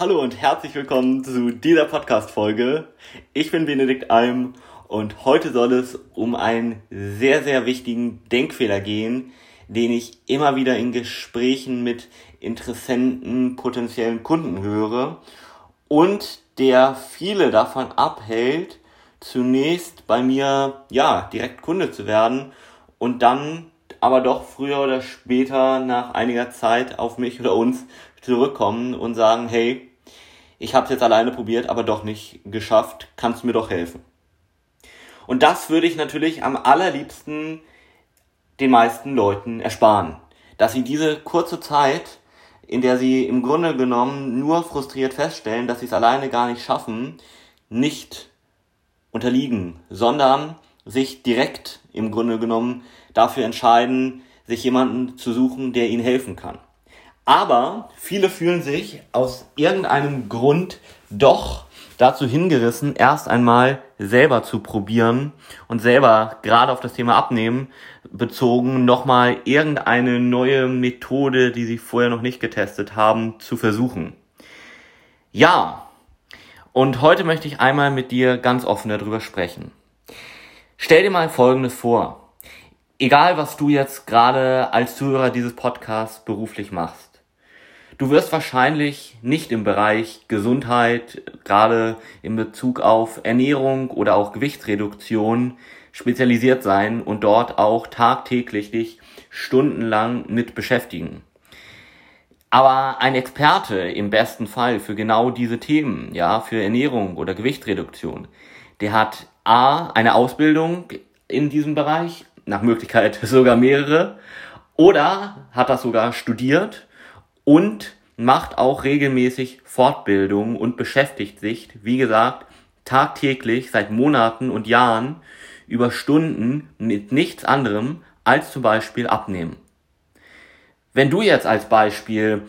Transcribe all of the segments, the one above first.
Hallo und herzlich willkommen zu dieser Podcast-Folge. Ich bin Benedikt Alm und heute soll es um einen sehr, sehr wichtigen Denkfehler gehen, den ich immer wieder in Gesprächen mit Interessenten, potenziellen Kunden höre und der viele davon abhält, zunächst bei mir, ja, direkt Kunde zu werden und dann aber doch früher oder später nach einiger Zeit auf mich oder uns zurückkommen und sagen, hey, ich habe es jetzt alleine probiert, aber doch nicht geschafft, kannst du mir doch helfen. Und das würde ich natürlich am allerliebsten den meisten Leuten ersparen, dass sie diese kurze Zeit, in der sie im Grunde genommen nur frustriert feststellen, dass sie es alleine gar nicht schaffen, nicht unterliegen, sondern sich direkt im Grunde genommen dafür entscheiden, sich jemanden zu suchen, der ihnen helfen kann. Aber viele fühlen sich aus irgendeinem Grund doch dazu hingerissen, erst einmal selber zu probieren und selber gerade auf das Thema Abnehmen bezogen nochmal irgendeine neue Methode, die sie vorher noch nicht getestet haben, zu versuchen. Ja, und heute möchte ich einmal mit dir ganz offen darüber sprechen. Stell dir mal Folgendes vor. Egal, was du jetzt gerade als Zuhörer dieses Podcasts beruflich machst. Du wirst wahrscheinlich nicht im Bereich Gesundheit, gerade in Bezug auf Ernährung oder auch Gewichtsreduktion spezialisiert sein und dort auch tagtäglich dich stundenlang mit beschäftigen. Aber ein Experte im besten Fall für genau diese Themen, ja, für Ernährung oder Gewichtsreduktion, der hat A, eine Ausbildung in diesem Bereich, nach Möglichkeit sogar mehrere, oder hat das sogar studiert und macht auch regelmäßig Fortbildungen und beschäftigt sich, wie gesagt, tagtäglich seit Monaten und Jahren über Stunden mit nichts anderem als zum Beispiel abnehmen. Wenn du jetzt als Beispiel,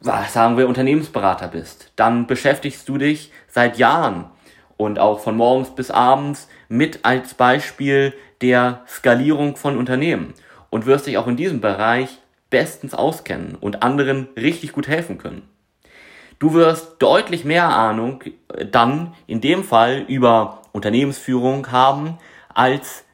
was sagen wir, Unternehmensberater bist, dann beschäftigst du dich seit Jahren und auch von morgens bis abends mit als Beispiel der Skalierung von Unternehmen und wirst dich auch in diesem Bereich bestens auskennen und anderen richtig gut helfen können. Du wirst deutlich mehr Ahnung dann in dem Fall über Unternehmensführung haben als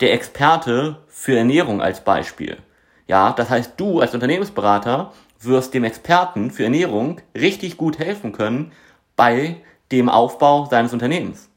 der Experte für Ernährung als Beispiel. Ja, das heißt, du als Unternehmensberater wirst dem Experten für Ernährung richtig gut helfen können bei dem Aufbau seines Unternehmens.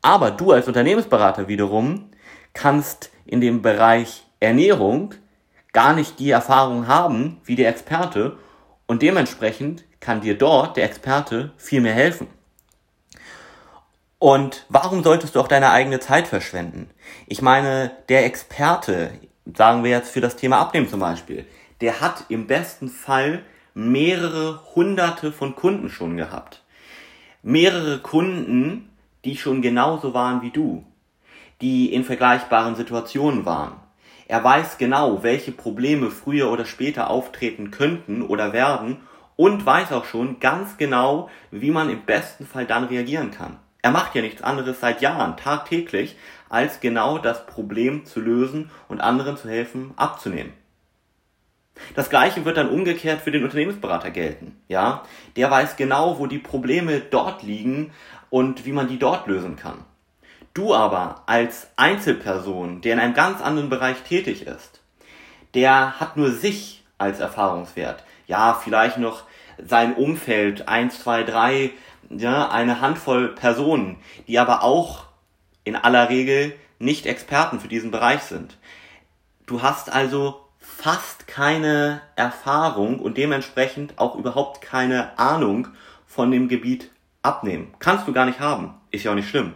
Aber du als Unternehmensberater wiederum kannst in dem Bereich Ernährung gar nicht die Erfahrung haben wie der Experte und dementsprechend kann dir dort der Experte viel mehr helfen. Und warum solltest du auch deine eigene Zeit verschwenden? Ich meine, der Experte, sagen wir jetzt für das Thema Abnehmen zum Beispiel, der hat im besten Fall mehrere hunderte von Kunden schon gehabt. Mehrere Kunden, die schon genauso waren wie du, die in vergleichbaren Situationen waren. Er weiß genau, welche Probleme früher oder später auftreten könnten oder werden und weiß auch schon ganz genau, wie man im besten Fall dann reagieren kann. Er macht ja nichts anderes seit Jahren, tagtäglich, als genau das Problem zu lösen und anderen zu helfen, abzunehmen. Das gleiche wird dann umgekehrt für den Unternehmensberater gelten. Ja, der weiß genau, wo die Probleme dort liegen und wie man die dort lösen kann. Du aber als Einzelperson, der in einem ganz anderen Bereich tätig ist, der hat nur sich als Erfahrungswert. Ja, vielleicht noch sein Umfeld, eins, zwei, drei, ja, eine Handvoll Personen, die aber auch in aller Regel nicht Experten für diesen Bereich sind. Du hast also fast keine Erfahrung und dementsprechend auch überhaupt keine Ahnung von dem Gebiet abnehmen. Kannst du gar nicht haben. Ist ja auch nicht schlimm.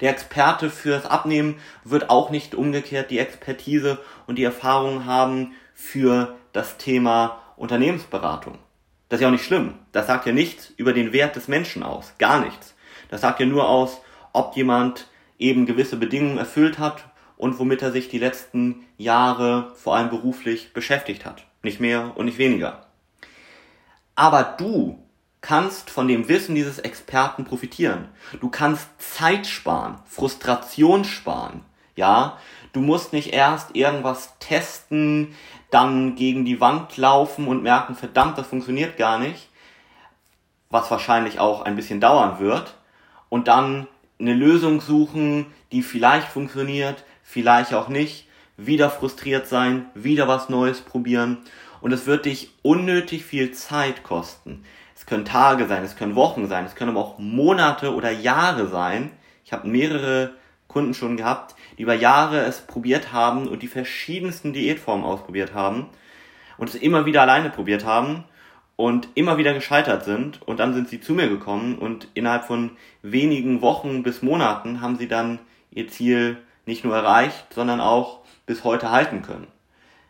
Der Experte fürs Abnehmen wird auch nicht umgekehrt die Expertise und die Erfahrung haben für das Thema Unternehmensberatung. Das ist ja auch nicht schlimm. Das sagt ja nichts über den Wert des Menschen aus. Gar nichts. Das sagt ja nur aus, ob jemand eben gewisse Bedingungen erfüllt hat und womit er sich die letzten Jahre vor allem beruflich beschäftigt hat. Nicht mehr und nicht weniger. Aber du kannst von dem Wissen dieses Experten profitieren. Du kannst Zeit sparen, Frustration sparen. Ja, du musst nicht erst irgendwas testen, dann gegen die Wand laufen und merken, verdammt, das funktioniert gar nicht. was wahrscheinlich auch ein bisschen dauern wird, und dann eine Lösung suchen, die vielleicht funktioniert, vielleicht auch nicht, wieder frustriert sein, wieder was Neues probieren und es wird dich unnötig viel Zeit kosten. Es können Tage sein, es können Wochen sein, es können aber auch Monate oder Jahre sein. Ich habe mehrere Kunden schon gehabt, die über Jahre es probiert haben und die verschiedensten Diätformen ausprobiert haben und es immer wieder alleine probiert haben und immer wieder gescheitert sind und dann sind sie zu mir gekommen und innerhalb von wenigen Wochen bis Monaten haben sie dann ihr Ziel nicht nur erreicht, sondern auch bis heute halten können.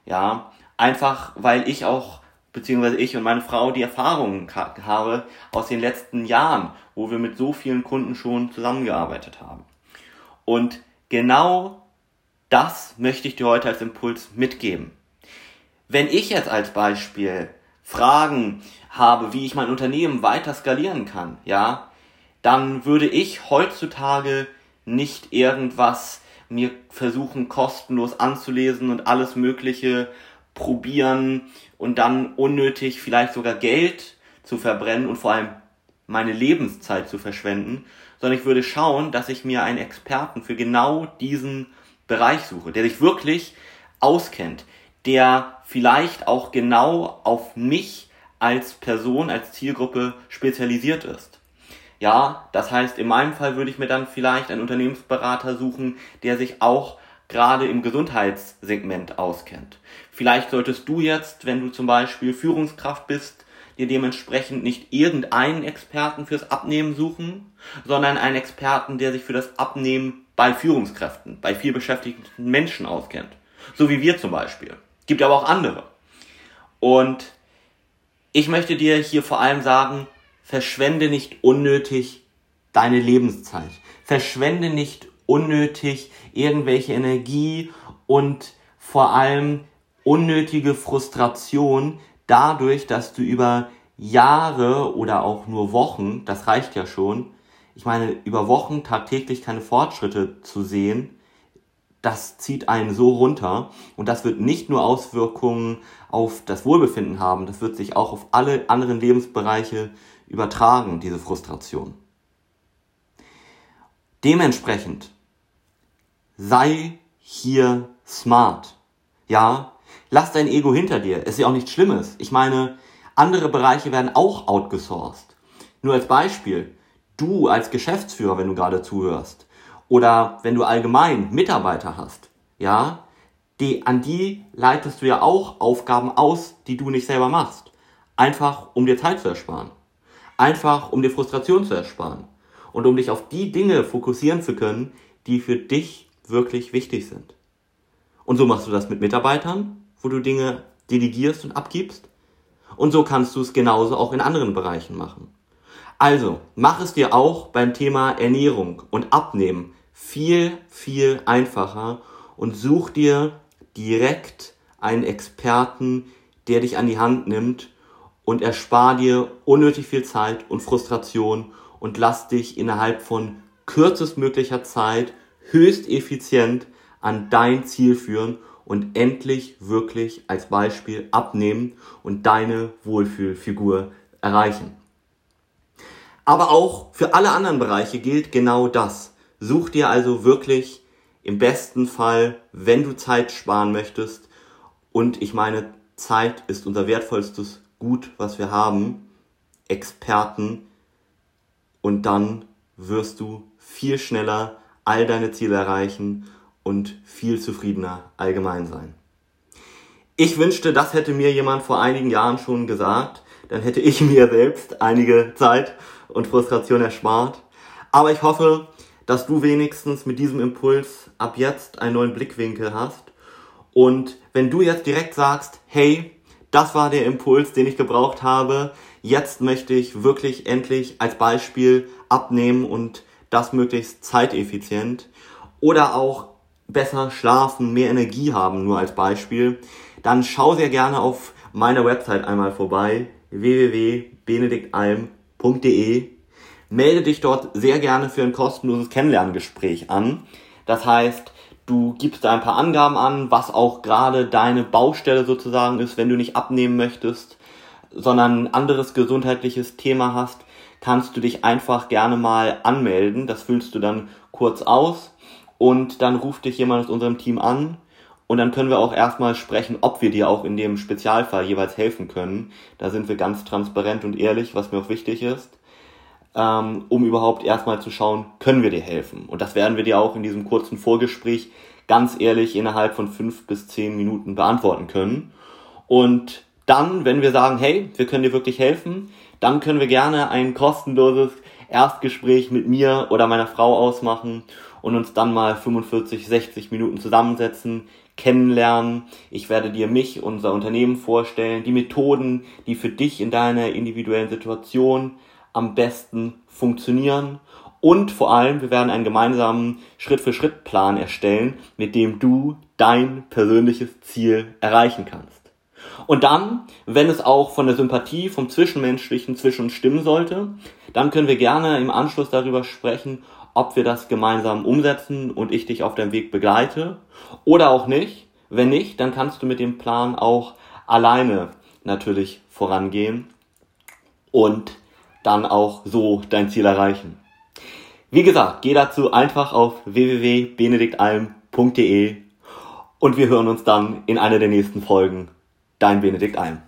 Ja, einfach weil ich auch beziehungsweise ich und meine Frau die Erfahrungen habe aus den letzten Jahren, wo wir mit so vielen Kunden schon zusammengearbeitet haben. Und genau das möchte ich dir heute als Impuls mitgeben. Wenn ich jetzt als Beispiel Fragen habe, wie ich mein Unternehmen weiter skalieren kann, ja, dann würde ich heutzutage nicht irgendwas mir versuchen kostenlos anzulesen und alles Mögliche probieren und dann unnötig vielleicht sogar Geld zu verbrennen und vor allem meine Lebenszeit zu verschwenden, sondern ich würde schauen, dass ich mir einen Experten für genau diesen Bereich suche, der sich wirklich auskennt, der vielleicht auch genau auf mich als Person, als Zielgruppe spezialisiert ist. Ja, das heißt, in meinem Fall würde ich mir dann vielleicht einen Unternehmensberater suchen, der sich auch gerade im Gesundheitssegment auskennt. Vielleicht solltest du jetzt, wenn du zum Beispiel Führungskraft bist, dir dementsprechend nicht irgendeinen Experten fürs Abnehmen suchen, sondern einen Experten, der sich für das Abnehmen bei Führungskräften, bei viel beschäftigten Menschen auskennt. So wie wir zum Beispiel. Gibt aber auch andere. Und ich möchte dir hier vor allem sagen, verschwende nicht unnötig deine Lebenszeit. Verschwende nicht unnötig irgendwelche Energie und vor allem unnötige Frustration dadurch, dass du über Jahre oder auch nur Wochen, das reicht ja schon, ich meine, über Wochen tagtäglich keine Fortschritte zu sehen, das zieht einen so runter und das wird nicht nur Auswirkungen auf das Wohlbefinden haben, das wird sich auch auf alle anderen Lebensbereiche übertragen, diese Frustration. Dementsprechend sei hier smart. Ja, lass dein Ego hinter dir. Es ist ja auch nichts Schlimmes. Ich meine, andere Bereiche werden auch outgesourced. Nur als Beispiel, du als Geschäftsführer, wenn du gerade zuhörst, oder wenn du allgemein Mitarbeiter hast, ja, die, an die leitest du ja auch Aufgaben aus, die du nicht selber machst. Einfach, um dir Zeit zu ersparen. Einfach um dir Frustration zu ersparen. Und um dich auf die Dinge fokussieren zu können, die für dich wirklich wichtig sind. Und so machst du das mit Mitarbeitern, wo du Dinge delegierst und abgibst. Und so kannst du es genauso auch in anderen Bereichen machen. Also, mach es dir auch beim Thema Ernährung und Abnehmen viel, viel einfacher und such dir direkt einen Experten, der dich an die Hand nimmt und erspar dir unnötig viel Zeit und Frustration und lass dich innerhalb von kürzestmöglicher Zeit höchst effizient an dein Ziel führen und endlich wirklich als Beispiel abnehmen und deine Wohlfühlfigur erreichen. Aber auch für alle anderen Bereiche gilt genau das. Such dir also wirklich im besten Fall, wenn du Zeit sparen möchtest, und ich meine, Zeit ist unser wertvollstes Gut, was wir haben, Experten und dann wirst du viel schneller all deine Ziele erreichen und viel zufriedener allgemein sein. Ich wünschte, das hätte mir jemand vor einigen Jahren schon gesagt, dann hätte ich mir selbst einige Zeit und Frustration erspart. Aber ich hoffe, dass du wenigstens mit diesem Impuls ab jetzt einen neuen Blickwinkel hast. Und wenn du jetzt direkt sagst, hey, das war der Impuls, den ich gebraucht habe. Jetzt möchte ich wirklich endlich als Beispiel abnehmen und das möglichst zeiteffizient. Oder auch besser schlafen, mehr Energie haben, nur als Beispiel. Dann schau sehr gerne auf meiner Website einmal vorbei, www.benediktalm.de. Melde dich dort sehr gerne für ein kostenloses Kennenlerngespräch an. Das heißt, Du gibst da ein paar Angaben an, was auch gerade deine Baustelle sozusagen ist, wenn du nicht abnehmen möchtest. sondern ein anderes gesundheitliches Thema hast, kannst du dich einfach gerne mal anmelden. Das füllst du dann kurz aus und dann ruft dich jemand aus unserem Team an und dann können wir auch erstmal sprechen, ob wir dir auch in dem Spezialfall jeweils helfen können. Da sind wir ganz transparent und ehrlich, was mir auch wichtig ist, ähm, um überhaupt erstmal zu schauen, können wir dir helfen. Und das werden wir dir auch in diesem kurzen Vorgespräch ganz ehrlich innerhalb von fünf bis zehn Minuten beantworten können. Und dann, wenn wir sagen, hey, wir können dir wirklich helfen, dann können wir gerne ein kostenloses Erstgespräch mit mir oder meiner Frau ausmachen und uns dann mal 45, 60 Minuten zusammensetzen, kennenlernen. Ich werde dir mich, unser Unternehmen vorstellen, die Methoden, die für dich in deiner individuellen Situation am besten funktionieren. Und vor allem, wir werden einen gemeinsamen Schritt-für-Schritt-Plan erstellen, mit dem du dein persönliches Ziel erreichen kannst. Und dann, wenn es auch von der Sympathie, vom Zwischenmenschlichen zwischen uns stimmen sollte, dann können wir gerne im Anschluss darüber sprechen, ob wir das gemeinsam umsetzen und ich dich auf deinem Weg begleite oder auch nicht. Wenn nicht, dann kannst du mit dem Plan auch alleine natürlich vorangehen und dann auch so dein Ziel erreichen. Wie gesagt, geh dazu einfach auf www.benediktalm.de und wir hören uns dann in einer der nächsten Folgen. Dein Benedikt Alm.